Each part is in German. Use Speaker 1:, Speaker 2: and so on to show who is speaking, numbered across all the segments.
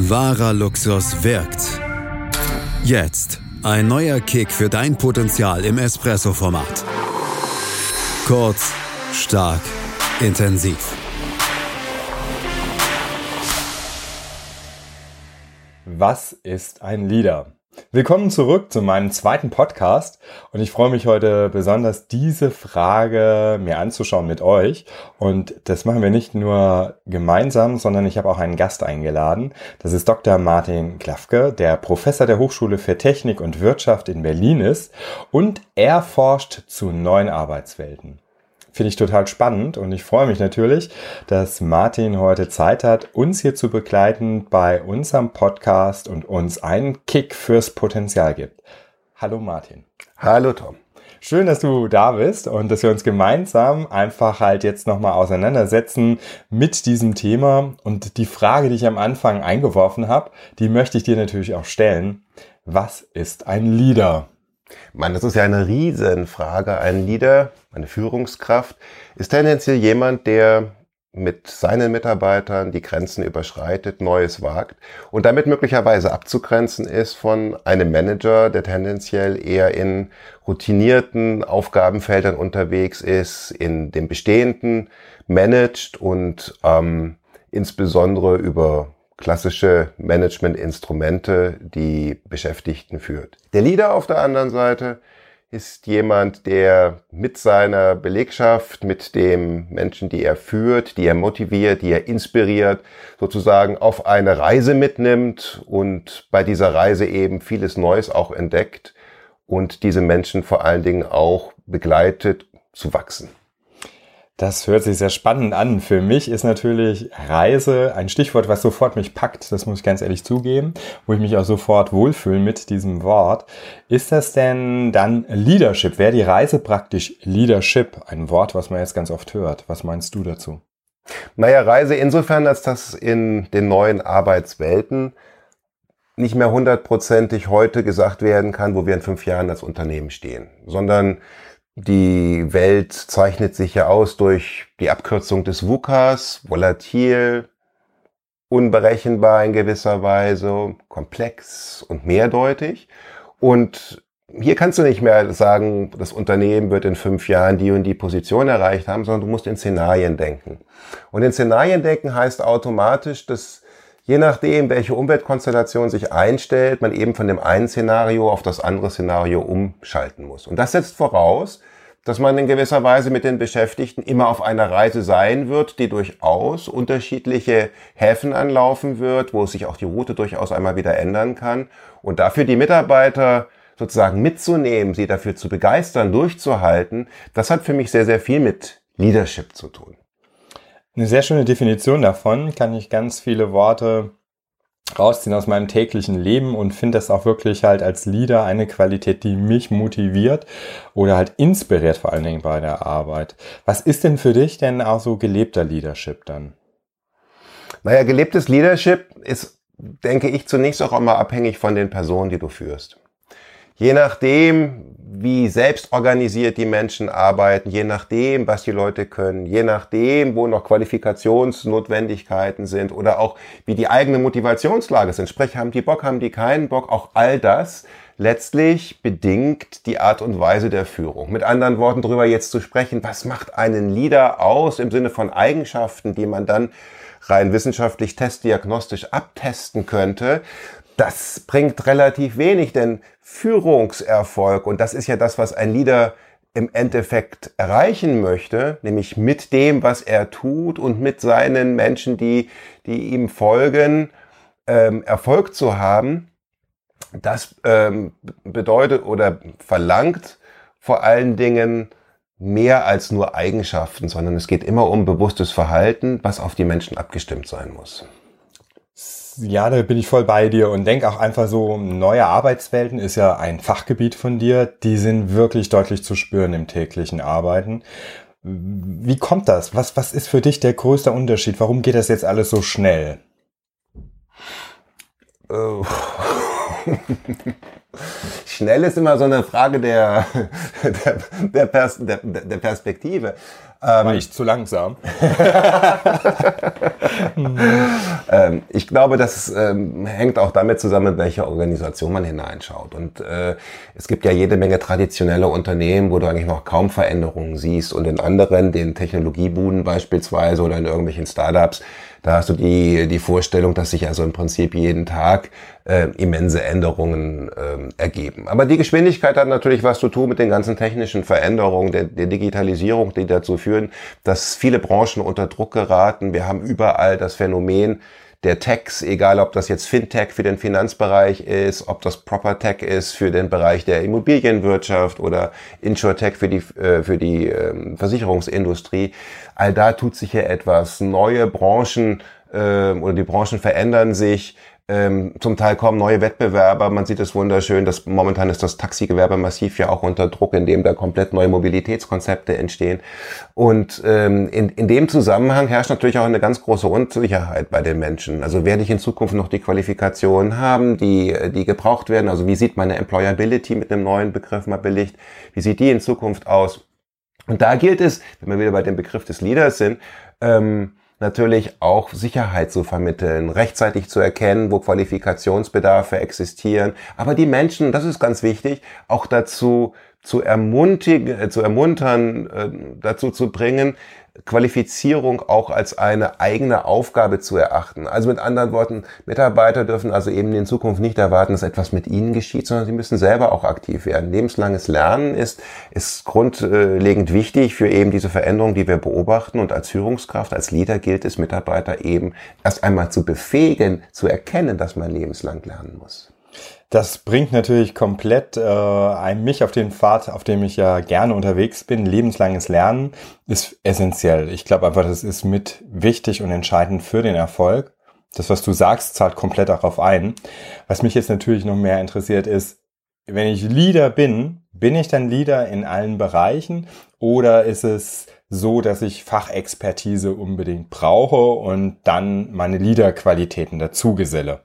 Speaker 1: Wahrer Luxus wirkt. Jetzt ein neuer Kick für dein Potenzial im Espresso-Format. Kurz, stark, intensiv.
Speaker 2: Was ist ein Leader? Willkommen zurück zu meinem zweiten Podcast und ich freue mich heute besonders, diese Frage mir anzuschauen mit euch. Und das machen wir nicht nur gemeinsam, sondern ich habe auch einen Gast eingeladen. Das ist Dr. Martin Klafke, der Professor der Hochschule für Technik und Wirtschaft in Berlin ist und er forscht zu neuen Arbeitswelten. Finde ich total spannend und ich freue mich natürlich, dass Martin heute Zeit hat, uns hier zu begleiten bei unserem Podcast und uns einen Kick fürs Potenzial gibt. Hallo Martin.
Speaker 3: Hallo Tom.
Speaker 2: Schön, dass du da bist und dass wir uns gemeinsam einfach halt jetzt nochmal auseinandersetzen mit diesem Thema. Und die Frage, die ich am Anfang eingeworfen habe, die möchte ich dir natürlich auch stellen. Was ist ein Leader?
Speaker 3: Mann, das ist ja eine Riesenfrage. Ein Leader, eine Führungskraft, ist tendenziell jemand, der mit seinen Mitarbeitern die Grenzen überschreitet, Neues wagt und damit möglicherweise abzugrenzen ist von einem Manager, der tendenziell eher in routinierten Aufgabenfeldern unterwegs ist, in dem Bestehenden managt und ähm, insbesondere über klassische Managementinstrumente die Beschäftigten führt. Der Leader auf der anderen Seite ist jemand, der mit seiner Belegschaft, mit dem Menschen, die er führt, die er motiviert, die er inspiriert, sozusagen auf eine Reise mitnimmt und bei dieser Reise eben vieles Neues auch entdeckt und diese Menschen vor allen Dingen auch begleitet zu wachsen.
Speaker 2: Das hört sich sehr spannend an. Für mich ist natürlich Reise ein Stichwort, was sofort mich packt. Das muss ich ganz ehrlich zugeben, wo ich mich auch sofort wohlfühle mit diesem Wort. Ist das denn dann Leadership? Wäre die Reise praktisch Leadership? Ein Wort, was man jetzt ganz oft hört. Was meinst du dazu?
Speaker 3: Naja, Reise insofern, als das in den neuen Arbeitswelten nicht mehr hundertprozentig heute gesagt werden kann, wo wir in fünf Jahren als Unternehmen stehen, sondern die Welt zeichnet sich ja aus durch die Abkürzung des VUCAs, volatil, unberechenbar in gewisser Weise, komplex und mehrdeutig. Und hier kannst du nicht mehr sagen, das Unternehmen wird in fünf Jahren die und die Position erreicht haben, sondern du musst in Szenarien denken. Und in Szenarien denken heißt automatisch, dass je nachdem, welche Umweltkonstellation sich einstellt, man eben von dem einen Szenario auf das andere Szenario umschalten muss. Und das setzt voraus, dass man in gewisser Weise mit den Beschäftigten immer auf einer Reise sein wird, die durchaus unterschiedliche Häfen anlaufen wird, wo sich auch die Route durchaus einmal wieder ändern kann. Und dafür die Mitarbeiter sozusagen mitzunehmen, sie dafür zu begeistern, durchzuhalten, das hat für mich sehr, sehr viel mit Leadership zu tun.
Speaker 2: Eine sehr schöne Definition davon, kann ich ganz viele Worte rausziehen aus meinem täglichen Leben und finde das auch wirklich halt als Leader eine Qualität, die mich motiviert oder halt inspiriert vor allen Dingen bei der Arbeit. Was ist denn für dich denn auch so gelebter Leadership dann?
Speaker 3: Naja, gelebtes Leadership ist, denke ich, zunächst auch immer abhängig von den Personen, die du führst. Je nachdem, wie selbstorganisiert die Menschen arbeiten, je nachdem, was die Leute können, je nachdem, wo noch Qualifikationsnotwendigkeiten sind oder auch wie die eigene Motivationslage sind. Sprich, haben die Bock, haben die keinen Bock, auch all das letztlich bedingt die Art und Weise der Führung. Mit anderen Worten darüber jetzt zu sprechen, was macht einen Leader aus im Sinne von Eigenschaften, die man dann rein wissenschaftlich testdiagnostisch abtesten könnte, das bringt relativ wenig, denn Führungserfolg, und das ist ja das, was ein Leader im Endeffekt erreichen möchte, nämlich mit dem, was er tut und mit seinen Menschen, die, die ihm folgen, ähm, Erfolg zu haben, das ähm, bedeutet oder verlangt vor allen Dingen mehr als nur Eigenschaften, sondern es geht immer um bewusstes Verhalten, was auf die Menschen abgestimmt sein muss
Speaker 2: ja, da bin ich voll bei dir und denk auch einfach so, neue Arbeitswelten ist ja ein Fachgebiet von dir, die sind wirklich deutlich zu spüren im täglichen Arbeiten. Wie kommt das? Was, was ist für dich der größte Unterschied? Warum geht das jetzt alles so schnell?
Speaker 3: Oh. Schnell ist immer so eine Frage der, der, der, Pers der, der Perspektive.
Speaker 2: Ähm, War ich zu langsam?
Speaker 3: ähm, ich glaube, das ähm, hängt auch damit zusammen, welche Organisation man hineinschaut. Und äh, es gibt ja jede Menge traditionelle Unternehmen, wo du eigentlich noch kaum Veränderungen siehst. Und in anderen, den Technologiebuden beispielsweise oder in irgendwelchen Startups, da hast du die, die Vorstellung, dass sich also im Prinzip jeden Tag äh, immense Änderungen äh, ergeben. Aber die Geschwindigkeit hat natürlich was zu tun mit den ganzen technischen Veränderungen, der, der Digitalisierung, die dazu führen, dass viele Branchen unter Druck geraten. Wir haben überall das Phänomen, der Techs, egal ob das jetzt Fintech für den Finanzbereich ist, ob das ProperTech ist für den Bereich der Immobilienwirtschaft oder InsurTech für die, äh, für die ähm, Versicherungsindustrie. All da tut sich ja etwas. Neue Branchen äh, oder die Branchen verändern sich. Ähm, zum Teil kommen neue Wettbewerber. Man sieht es wunderschön, dass momentan ist das Taxigewerbe massiv ja auch unter Druck, indem da komplett neue Mobilitätskonzepte entstehen. Und ähm, in, in dem Zusammenhang herrscht natürlich auch eine ganz große Unsicherheit bei den Menschen. Also werde ich in Zukunft noch die Qualifikationen haben, die, die gebraucht werden? Also wie sieht meine Employability mit einem neuen Begriff mal belegt? Wie sieht die in Zukunft aus? Und da gilt es, wenn wir wieder bei dem Begriff des Leaders sind, ähm, natürlich auch Sicherheit zu vermitteln, rechtzeitig zu erkennen, wo Qualifikationsbedarfe existieren, aber die Menschen, das ist ganz wichtig, auch dazu zu ermutigen, äh, zu ermuntern, äh, dazu zu bringen, Qualifizierung auch als eine eigene Aufgabe zu erachten. Also mit anderen Worten, Mitarbeiter dürfen also eben in Zukunft nicht erwarten, dass etwas mit ihnen geschieht, sondern sie müssen selber auch aktiv werden. Lebenslanges Lernen ist, ist grundlegend wichtig für eben diese Veränderung, die wir beobachten. Und als Führungskraft, als Leader gilt es, Mitarbeiter eben erst einmal zu befähigen, zu erkennen, dass man lebenslang lernen muss.
Speaker 2: Das bringt natürlich komplett äh, mich auf den Pfad, auf dem ich ja gerne unterwegs bin. Lebenslanges Lernen ist essentiell. Ich glaube einfach, das ist mit wichtig und entscheidend für den Erfolg. Das, was du sagst, zahlt komplett darauf ein. Was mich jetzt natürlich noch mehr interessiert ist, wenn ich Leader bin, bin ich dann Leader in allen Bereichen oder ist es so, dass ich Fachexpertise unbedingt brauche und dann meine Leaderqualitäten dazu geselle?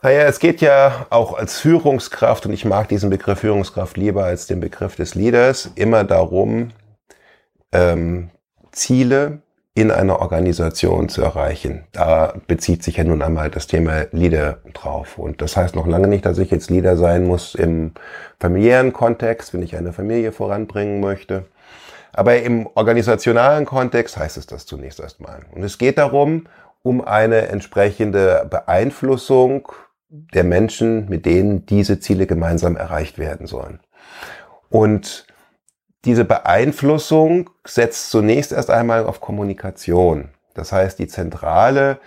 Speaker 3: Naja, es geht ja auch als Führungskraft, und ich mag diesen Begriff Führungskraft lieber als den Begriff des Leaders, immer darum, ähm, Ziele in einer Organisation zu erreichen. Da bezieht sich ja nun einmal das Thema Leader drauf. Und das heißt noch lange nicht, dass ich jetzt Leader sein muss im familiären Kontext, wenn ich eine Familie voranbringen möchte. Aber im organisationalen Kontext heißt es das zunächst erstmal. Und es geht darum, um eine entsprechende Beeinflussung der Menschen, mit denen diese Ziele gemeinsam erreicht werden sollen. Und diese Beeinflussung setzt zunächst erst einmal auf Kommunikation. Das heißt, die zentrale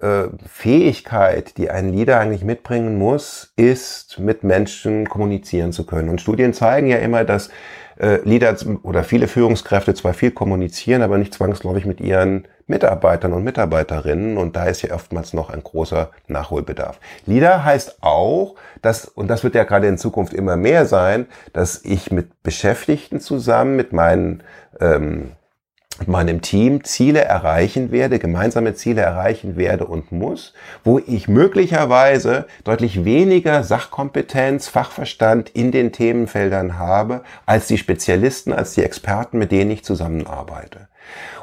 Speaker 3: äh, Fähigkeit, die ein Leader eigentlich mitbringen muss, ist, mit Menschen kommunizieren zu können. Und Studien zeigen ja immer, dass äh, Leader oder viele Führungskräfte zwar viel kommunizieren, aber nicht zwangsläufig mit ihren Mitarbeitern und Mitarbeiterinnen und da ist ja oftmals noch ein großer Nachholbedarf. Leader heißt auch, dass, und das wird ja gerade in Zukunft immer mehr sein, dass ich mit Beschäftigten zusammen, mit meinen ähm, meinem Team Ziele erreichen werde, gemeinsame Ziele erreichen werde und muss, wo ich möglicherweise deutlich weniger Sachkompetenz, Fachverstand in den Themenfeldern habe, als die Spezialisten, als die Experten, mit denen ich zusammenarbeite.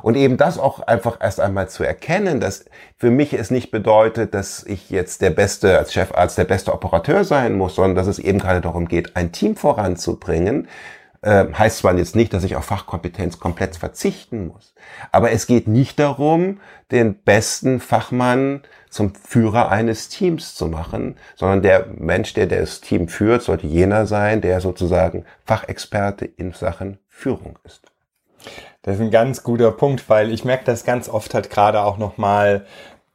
Speaker 3: Und eben das auch einfach erst einmal zu erkennen, dass für mich es nicht bedeutet, dass ich jetzt der beste, als Chefarzt der beste Operateur sein muss, sondern dass es eben gerade darum geht, ein Team voranzubringen, äh, heißt zwar jetzt nicht, dass ich auf Fachkompetenz komplett verzichten muss, aber es geht nicht darum, den besten Fachmann zum Führer eines Teams zu machen, sondern der Mensch, der das Team führt, sollte jener sein, der sozusagen Fachexperte in Sachen Führung ist.
Speaker 2: Das ist ein ganz guter Punkt, weil ich merke das ganz oft halt gerade auch nochmal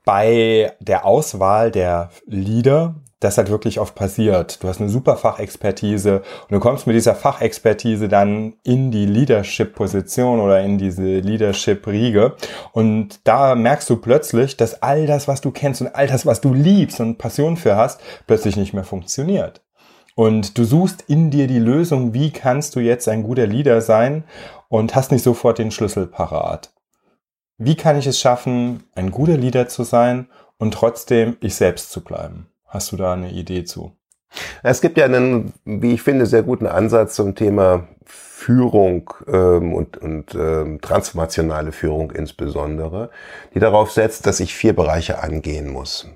Speaker 2: bei der Auswahl der Leader, das halt wirklich oft passiert. Du hast eine super Fachexpertise und du kommst mit dieser Fachexpertise dann in die Leadership-Position oder in diese Leadership-Riege und da merkst du plötzlich, dass all das, was du kennst und all das, was du liebst und Passion für hast, plötzlich nicht mehr funktioniert. Und du suchst in dir die Lösung, wie kannst du jetzt ein guter Leader sein und hast nicht sofort den Schlüssel parat. Wie kann ich es schaffen, ein guter Leader zu sein und trotzdem ich selbst zu bleiben? Hast du da eine Idee zu?
Speaker 3: Es gibt ja einen, wie ich finde, sehr guten Ansatz zum Thema Führung ähm, und, und ähm, transformationale Führung insbesondere, die darauf setzt, dass ich vier Bereiche angehen muss.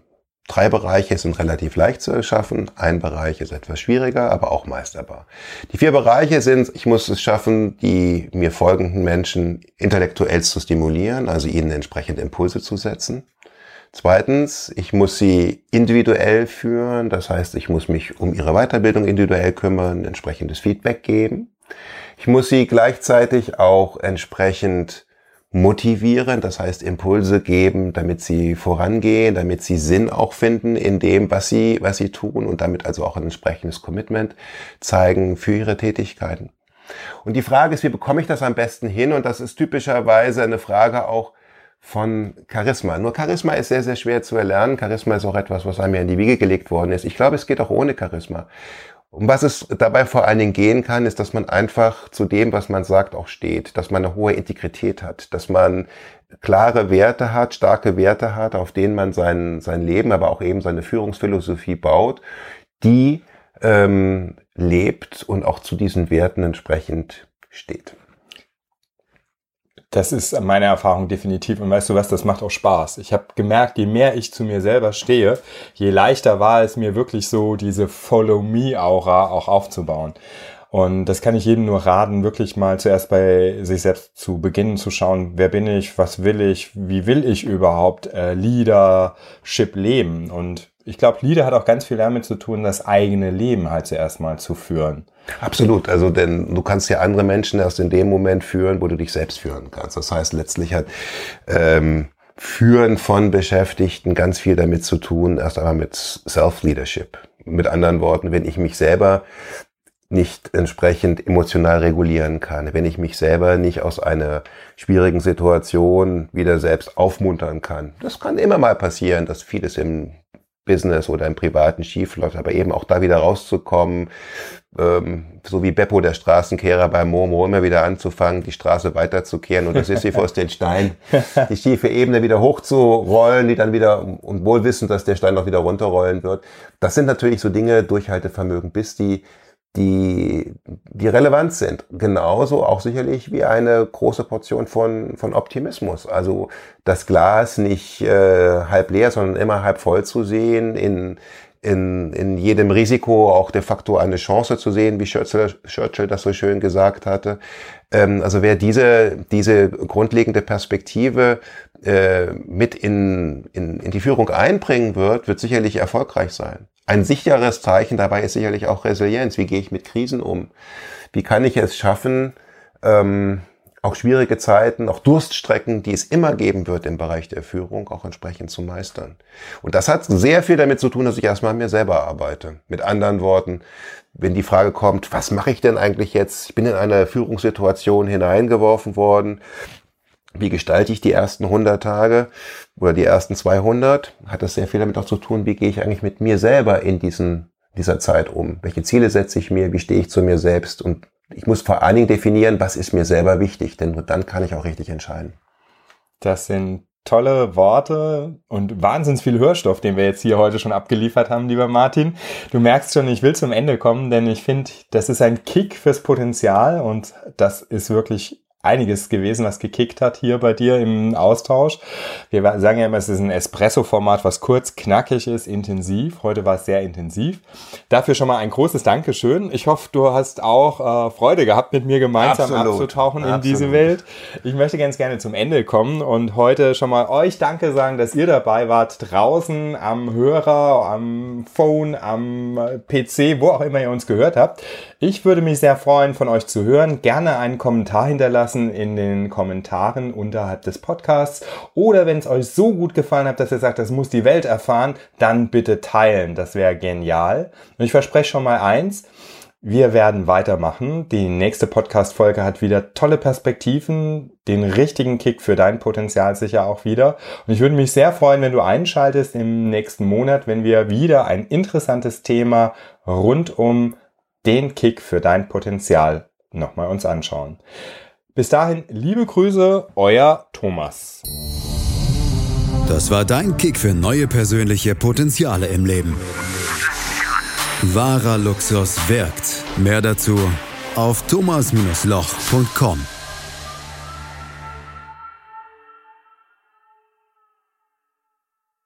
Speaker 3: Drei Bereiche sind relativ leicht zu erschaffen, ein Bereich ist etwas schwieriger, aber auch meisterbar. Die vier Bereiche sind, ich muss es schaffen, die mir folgenden Menschen intellektuell zu stimulieren, also ihnen entsprechende Impulse zu setzen. Zweitens, ich muss sie individuell führen, das heißt, ich muss mich um ihre Weiterbildung individuell kümmern, entsprechendes Feedback geben. Ich muss sie gleichzeitig auch entsprechend motivieren, das heißt Impulse geben, damit sie vorangehen, damit sie Sinn auch finden in dem, was sie, was sie tun und damit also auch ein entsprechendes Commitment zeigen für ihre Tätigkeiten. Und die Frage ist, wie bekomme ich das am besten hin? Und das ist typischerweise eine Frage auch von Charisma. Nur Charisma ist sehr, sehr schwer zu erlernen. Charisma ist auch etwas, was einem ja in die Wiege gelegt worden ist. Ich glaube, es geht auch ohne Charisma. Um was es dabei vor allen Dingen gehen kann, ist, dass man einfach zu dem, was man sagt, auch steht, dass man eine hohe Integrität hat, dass man klare Werte hat, starke Werte hat, auf denen man sein, sein Leben, aber auch eben seine Führungsphilosophie baut, die ähm, lebt und auch zu diesen Werten entsprechend steht.
Speaker 2: Das ist meine Erfahrung definitiv. Und weißt du was, das macht auch Spaß. Ich habe gemerkt, je mehr ich zu mir selber stehe, je leichter war es mir wirklich so, diese Follow-Me-Aura auch aufzubauen. Und das kann ich jedem nur raten, wirklich mal zuerst bei sich selbst zu beginnen zu schauen, wer bin ich, was will ich, wie will ich überhaupt äh, Leadership leben. Und ich glaube, Leader hat auch ganz viel damit zu tun, das eigene Leben halt zuerst mal zu führen.
Speaker 3: Absolut, also denn du kannst ja andere Menschen erst in dem Moment führen, wo du dich selbst führen kannst. Das heißt, letztlich hat ähm, Führen von Beschäftigten ganz viel damit zu tun, erst einmal mit Self-Leadership. Mit anderen Worten, wenn ich mich selber nicht entsprechend emotional regulieren kann, wenn ich mich selber nicht aus einer schwierigen Situation wieder selbst aufmuntern kann. Das kann immer mal passieren, dass vieles im Business oder im Privaten schief läuft, aber eben auch da wieder rauszukommen, ähm, so wie Beppo, der Straßenkehrer bei Momo, immer wieder anzufangen, die Straße weiterzukehren und das ist wie aus den Stein, die schiefe Ebene wieder hochzurollen, die dann wieder, und wohl wissen, dass der Stein auch wieder runterrollen wird. Das sind natürlich so Dinge, Durchhaltevermögen, bis die die, die relevant sind. Genauso auch sicherlich wie eine große Portion von, von Optimismus. Also das Glas nicht äh, halb leer, sondern immer halb voll zu sehen, in, in, in jedem Risiko auch de facto eine Chance zu sehen, wie Churchill, Churchill das so schön gesagt hatte. Ähm, also wer diese, diese grundlegende Perspektive äh, mit in, in, in die Führung einbringen wird, wird sicherlich erfolgreich sein. Ein sicheres Zeichen dabei ist sicherlich auch Resilienz. Wie gehe ich mit Krisen um? Wie kann ich es schaffen, ähm, auch schwierige Zeiten, auch Durststrecken, die es immer geben wird im Bereich der Führung, auch entsprechend zu meistern. Und das hat sehr viel damit zu tun, dass ich erstmal an mir selber arbeite. Mit anderen Worten, wenn die Frage kommt, was mache ich denn eigentlich jetzt? Ich bin in eine Führungssituation hineingeworfen worden wie gestalte ich die ersten 100 Tage oder die ersten 200? Hat das sehr viel damit auch zu tun, wie gehe ich eigentlich mit mir selber in diesen, dieser Zeit um? Welche Ziele setze ich mir? Wie stehe ich zu mir selbst? Und ich muss vor allen Dingen definieren, was ist mir selber wichtig, denn nur dann kann ich auch richtig entscheiden.
Speaker 2: Das sind tolle Worte und wahnsinns viel Hörstoff, den wir jetzt hier heute schon abgeliefert haben, lieber Martin. Du merkst schon, ich will zum Ende kommen, denn ich finde, das ist ein Kick fürs Potenzial und das ist wirklich einiges gewesen, was gekickt hat hier bei dir im Austausch. Wir sagen ja immer, es ist ein Espresso-Format, was kurz, knackig ist, intensiv. Heute war es sehr intensiv. Dafür schon mal ein großes Dankeschön. Ich hoffe, du hast auch äh, Freude gehabt, mit mir gemeinsam Absolut. abzutauchen in Absolut. diese Welt. Ich möchte ganz gerne zum Ende kommen und heute schon mal euch Danke sagen, dass ihr dabei wart, draußen am Hörer, am Phone, am PC, wo auch immer ihr uns gehört habt. Ich würde mich sehr freuen, von euch zu hören. Gerne einen Kommentar hinterlassen in den Kommentaren unterhalb des Podcasts. Oder wenn es euch so gut gefallen hat, dass ihr sagt, das muss die Welt erfahren, dann bitte teilen. Das wäre genial. Und ich verspreche schon mal eins. Wir werden weitermachen. Die nächste Podcast-Folge hat wieder tolle Perspektiven, den richtigen Kick für dein Potenzial sicher auch wieder. Und ich würde mich sehr freuen, wenn du einschaltest im nächsten Monat, wenn wir wieder ein interessantes Thema rund um den Kick für dein Potenzial nochmal uns anschauen. Bis dahin, liebe Grüße, euer Thomas.
Speaker 1: Das war dein Kick für neue persönliche Potenziale im Leben. Wahrer Luxus wirkt. Mehr dazu auf thomas-loch.com.